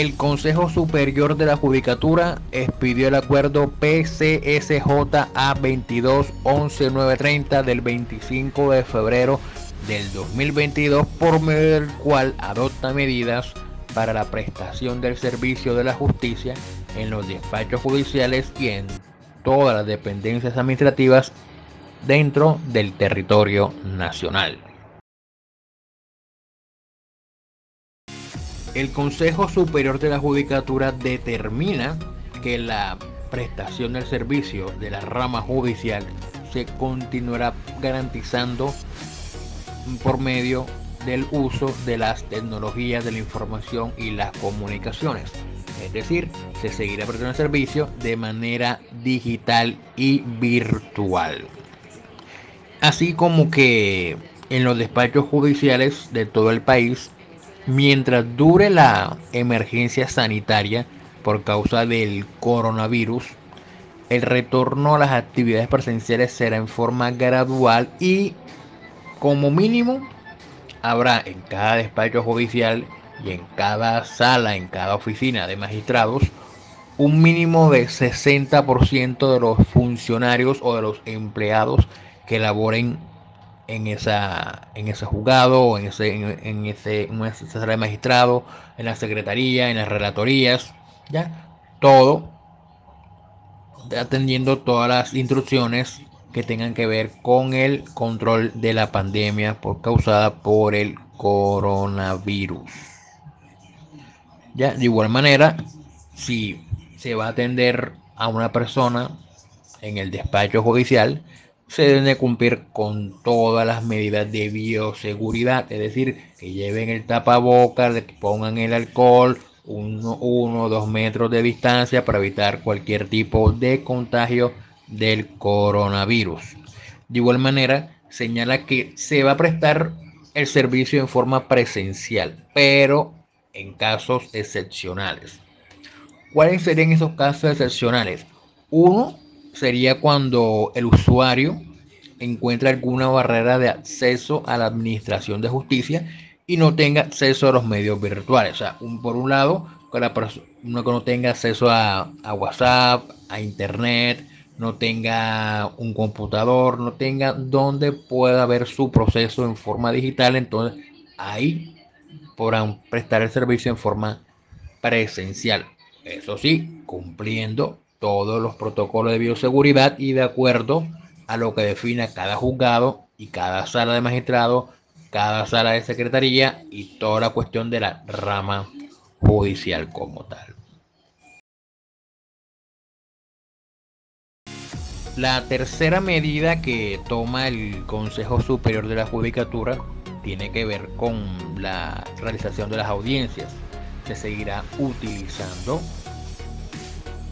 El Consejo Superior de la Judicatura expidió el acuerdo PCSJA 2211930 del 25 de febrero del 2022 por medio del cual adopta medidas para la prestación del servicio de la justicia en los despachos judiciales y en todas las dependencias administrativas dentro del territorio nacional. El Consejo Superior de la Judicatura determina que la prestación del servicio de la rama judicial se continuará garantizando por medio del uso de las tecnologías de la información y las comunicaciones. Es decir, se seguirá prestando el servicio de manera digital y virtual. Así como que en los despachos judiciales de todo el país mientras dure la emergencia sanitaria por causa del coronavirus, el retorno a las actividades presenciales será en forma gradual y como mínimo habrá en cada despacho judicial y en cada sala, en cada oficina de magistrados, un mínimo de 60% de los funcionarios o de los empleados que laboren en, esa, en ese juzgado, en ese, en, ese, en esa sala de magistrado, en la secretaría, en las relatorías, ya, todo atendiendo todas las instrucciones que tengan que ver con el control de la pandemia por, causada por el coronavirus. Ya, de igual manera, si se va a atender a una persona en el despacho judicial, se deben de cumplir con todas las medidas de bioseguridad, es decir, que lleven el tapabocas, que pongan el alcohol, uno, uno dos metros de distancia para evitar cualquier tipo de contagio del coronavirus. De igual manera, señala que se va a prestar el servicio en forma presencial, pero en casos excepcionales. ¿Cuáles serían esos casos excepcionales? Uno, sería cuando el usuario encuentra alguna barrera de acceso a la administración de justicia y no tenga acceso a los medios virtuales. O sea, por un lado, que la persona no tenga acceso a, a, WhatsApp, a Internet, no tenga un computador, no tenga donde pueda ver su proceso en forma digital, entonces ahí podrán prestar el servicio en forma presencial. Eso sí, cumpliendo todos los protocolos de bioseguridad y de acuerdo a lo que define cada juzgado y cada sala de magistrado, cada sala de secretaría y toda la cuestión de la rama judicial como tal. La tercera medida que toma el Consejo Superior de la Judicatura tiene que ver con la realización de las audiencias. Se seguirá utilizando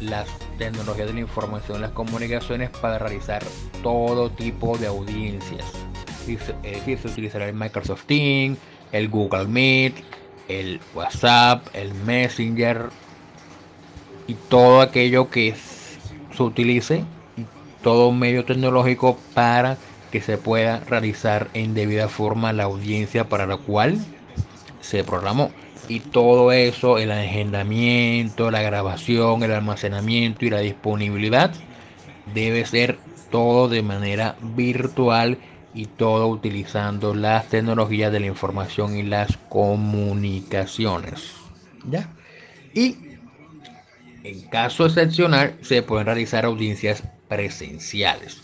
las tecnologías de la información y las comunicaciones para realizar todo tipo de audiencias. Es decir, se utilizará el Microsoft Teams, el Google Meet, el WhatsApp, el Messenger y todo aquello que se utilice, todo medio tecnológico para que se pueda realizar en debida forma la audiencia para la cual se programó y todo eso, el agendamiento, la grabación, el almacenamiento y la disponibilidad debe ser todo de manera virtual y todo utilizando las tecnologías de la información y las comunicaciones. ¿Ya? Y en caso excepcional se pueden realizar audiencias presenciales.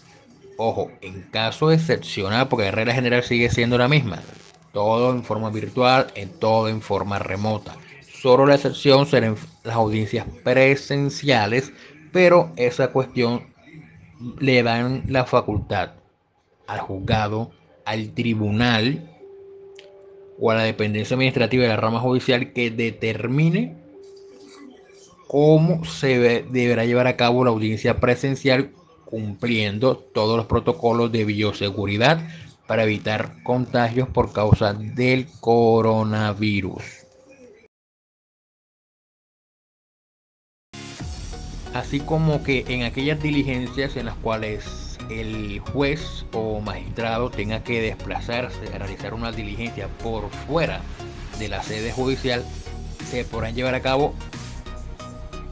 Ojo, en caso excepcional, porque la regla general sigue siendo la misma todo en forma virtual, en todo en forma remota. Solo la excepción serán las audiencias presenciales, pero esa cuestión le dan la facultad al juzgado, al tribunal o a la dependencia administrativa de la rama judicial que determine cómo se deberá llevar a cabo la audiencia presencial cumpliendo todos los protocolos de bioseguridad para evitar contagios por causa del coronavirus. Así como que en aquellas diligencias en las cuales el juez o magistrado tenga que desplazarse a realizar una diligencia por fuera de la sede judicial, se podrán llevar a cabo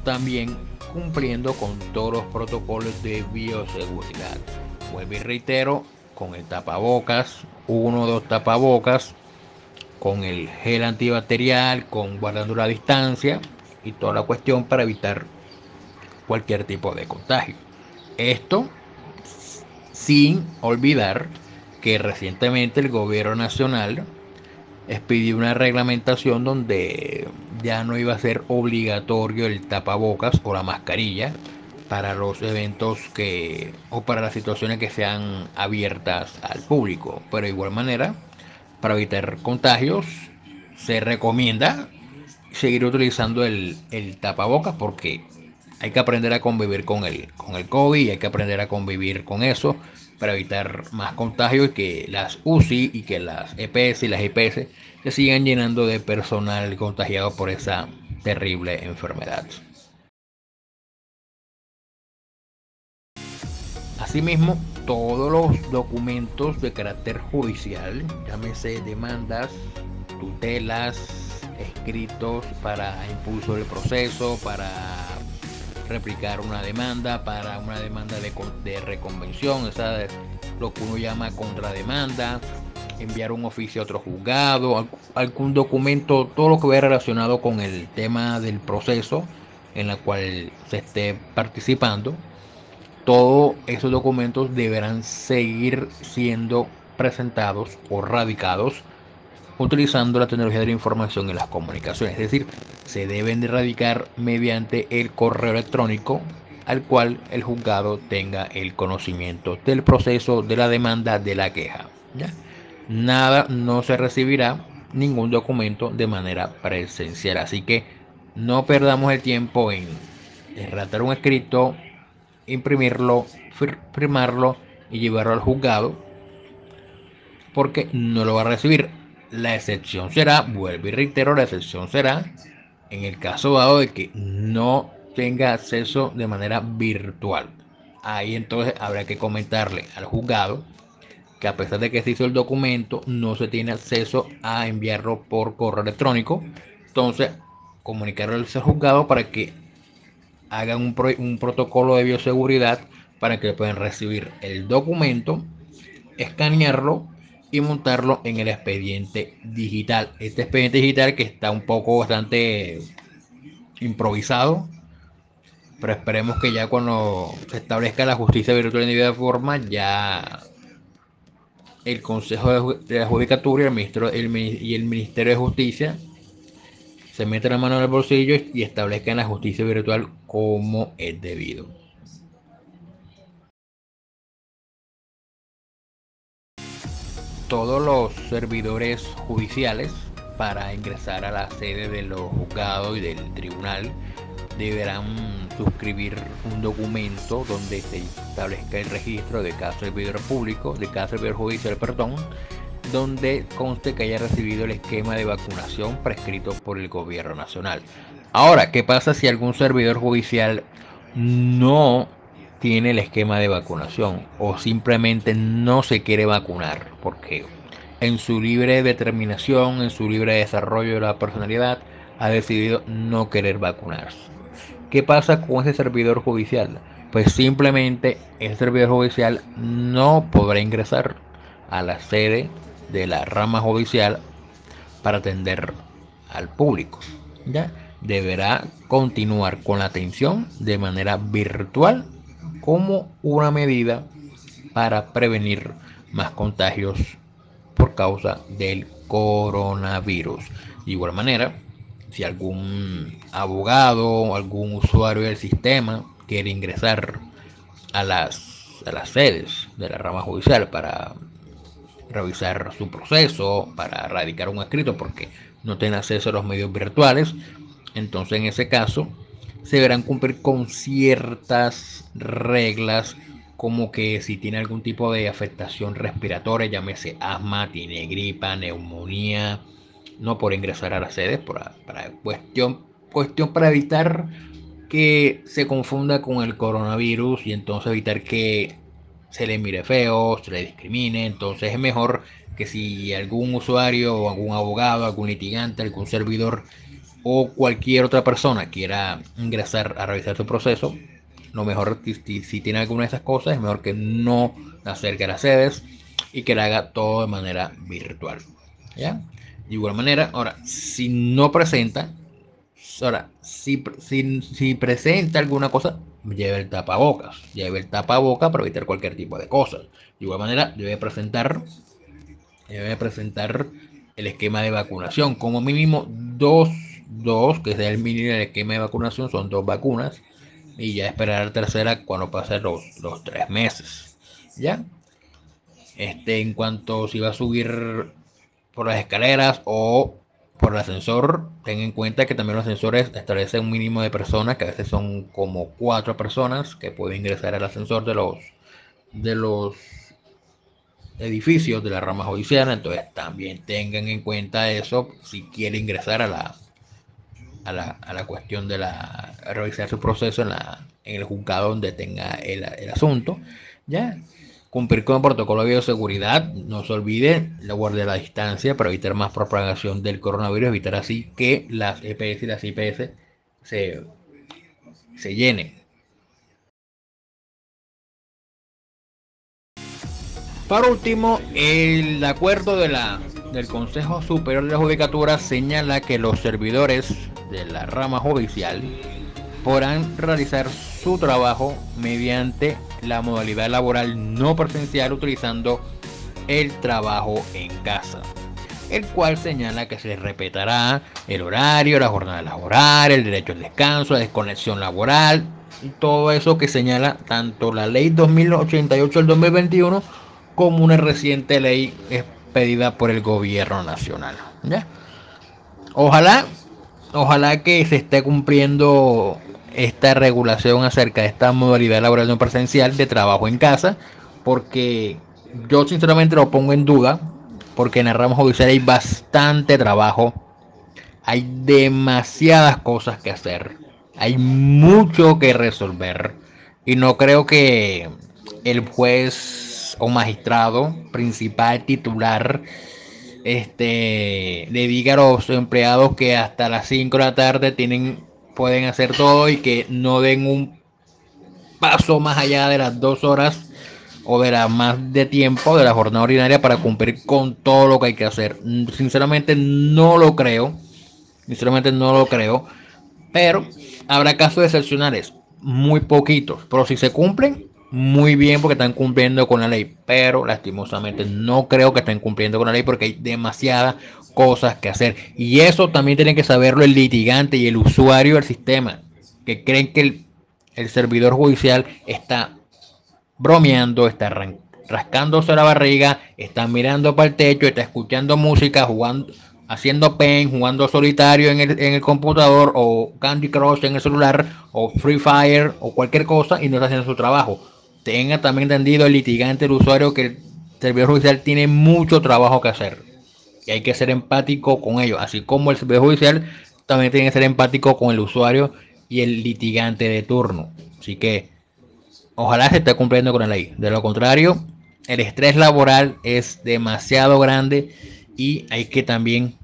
también cumpliendo con todos los protocolos de bioseguridad. Vuelvo y reitero, con el tapabocas, uno o dos tapabocas, con el gel antibacterial, con guardando la distancia y toda la cuestión para evitar cualquier tipo de contagio. Esto sin olvidar que recientemente el gobierno nacional expidió una reglamentación donde ya no iba a ser obligatorio el tapabocas o la mascarilla para los eventos que o para las situaciones que sean abiertas al público. Pero de igual manera, para evitar contagios, se recomienda seguir utilizando el, el tapabocas porque hay que aprender a convivir con el, con el COVID, hay que aprender a convivir con eso para evitar más contagios y que las UCI y que las EPS y las IPS se sigan llenando de personal contagiado por esa terrible enfermedad. Asimismo, todos los documentos de carácter judicial, llámese demandas, tutelas, escritos para impulso del proceso, para replicar una demanda para una demanda de, de reconvención, es lo que uno llama contrademanda, enviar un oficio a otro juzgado, algún documento, todo lo que vaya relacionado con el tema del proceso en el cual se esté participando, todos esos documentos deberán seguir siendo presentados o radicados utilizando la tecnología de la información y las comunicaciones. Es decir, se deben de erradicar mediante el correo electrónico al cual el juzgado tenga el conocimiento del proceso de la demanda de la queja. Nada, no se recibirá ningún documento de manera presencial. Así que no perdamos el tiempo en redactar un escrito, imprimirlo, firmarlo y llevarlo al juzgado porque no lo va a recibir la excepción será, vuelvo y reitero, la excepción será en el caso dado de que no tenga acceso de manera virtual. Ahí entonces habrá que comentarle al juzgado que a pesar de que se hizo el documento, no se tiene acceso a enviarlo por correo electrónico. Entonces, comunicarlo al juzgado para que hagan un, un protocolo de bioseguridad para que puedan recibir el documento, escanearlo y montarlo en el expediente digital. Este expediente digital que está un poco bastante improvisado, pero esperemos que ya cuando se establezca la justicia virtual en de forma, ya el Consejo de la Judicatura y el, y el Ministerio de Justicia se meten la mano en el bolsillo y establezcan la justicia virtual como es debido. todos los servidores judiciales para ingresar a la sede de los juzgados y del tribunal deberán suscribir un documento donde se establezca el registro de cada servidor público, de cada servidor judicial, perdón, donde conste que haya recibido el esquema de vacunación prescrito por el gobierno nacional. Ahora, ¿qué pasa si algún servidor judicial no tiene el esquema de vacunación o simplemente no se quiere vacunar porque en su libre determinación, en su libre desarrollo de la personalidad, ha decidido no querer vacunarse. ¿Qué pasa con ese servidor judicial? Pues simplemente ese servidor judicial no podrá ingresar a la sede de la rama judicial para atender al público. ¿ya? Deberá continuar con la atención de manera virtual como una medida para prevenir más contagios por causa del coronavirus. De igual manera, si algún abogado o algún usuario del sistema quiere ingresar a las, a las sedes de la rama judicial para revisar su proceso, para radicar un escrito porque no tiene acceso a los medios virtuales, entonces en ese caso se deberán cumplir con ciertas reglas como que si tiene algún tipo de afectación respiratoria, llámese asma, tiene gripa, neumonía, no por ingresar a las sedes, para, para cuestión, cuestión para evitar que se confunda con el coronavirus y entonces evitar que se le mire feo, se le discrimine. Entonces es mejor que si algún usuario o algún abogado, algún litigante, algún servidor o cualquier otra persona quiera ingresar a revisar su proceso, lo mejor, si, tiene alguna de esas cosas, es mejor que no acerque a las sedes y que la haga todo de manera virtual. ¿Ya? De igual manera, ahora, si no presenta, ahora, si, si, si presenta alguna cosa, lleve el tapabocas. Lleve el tapabocas para evitar cualquier tipo de cosas. De igual manera, debe presentar, debe presentar el esquema de vacunación. Como mínimo, dos, dos, que sea el mínimo del esquema de vacunación, son dos vacunas. Y ya esperar la tercera cuando pasen los, los tres meses. ¿Ya? Este, en cuanto si va a subir por las escaleras o por el ascensor, ten en cuenta que también los ascensores establecen un mínimo de personas, que a veces son como cuatro personas que pueden ingresar al ascensor de los de los edificios de la rama judicial, entonces también tengan en cuenta eso si quiere ingresar a la a la, a la cuestión de la revisar su proceso en la en el juzgado donde tenga el, el asunto, ya Cumplir con el protocolo de bioseguridad, no se olvide la guardia de la distancia para evitar más propagación del coronavirus, evitar así que las EPS y las IPS se, se llenen. Para último, el acuerdo de la, del Consejo Superior de la Judicatura señala que los servidores de la rama judicial podrán realizar su trabajo mediante la modalidad laboral no presencial utilizando el trabajo en casa, el cual señala que se respetará el horario, la jornada laboral, el derecho al descanso, la desconexión laboral y todo eso que señala tanto la ley 2088 del 2021 como una reciente ley expedida por el gobierno nacional. ¿ya? Ojalá, ojalá que se esté cumpliendo esta regulación acerca de esta modalidad laboral no presencial de trabajo en casa, porque yo sinceramente lo pongo en duda, porque en el ramo judicial hay bastante trabajo, hay demasiadas cosas que hacer, hay mucho que resolver, y no creo que el juez o magistrado principal titular este a los empleados que hasta las 5 de la tarde tienen pueden hacer todo y que no den un paso más allá de las dos horas o de la más de tiempo de la jornada ordinaria para cumplir con todo lo que hay que hacer. Sinceramente no lo creo. Sinceramente no lo creo. Pero habrá casos excepcionales. Muy poquitos. Pero si se cumplen, muy bien porque están cumpliendo con la ley. Pero lastimosamente no creo que estén cumpliendo con la ley porque hay demasiada cosas que hacer. Y eso también tiene que saberlo el litigante y el usuario del sistema, que creen que el, servidor judicial está bromeando, está rascándose la barriga, está mirando para el techo, está escuchando música, jugando, haciendo pen, jugando solitario en el, en el computador o Candy Crush en el celular o Free Fire o cualquier cosa y no está haciendo su trabajo. Tenga también entendido el litigante, el usuario, que el servidor judicial tiene mucho trabajo que hacer y hay que ser empático con ellos, así como el servicio judicial también tiene que ser empático con el usuario y el litigante de turno. Así que ojalá se esté cumpliendo con la ley. De lo contrario, el estrés laboral es demasiado grande y hay que también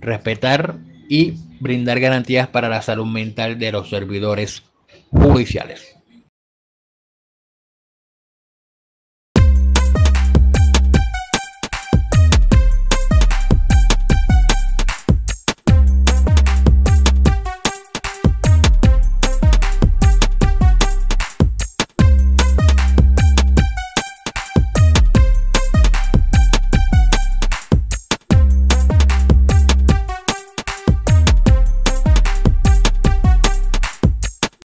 respetar y brindar garantías para la salud mental de los servidores judiciales.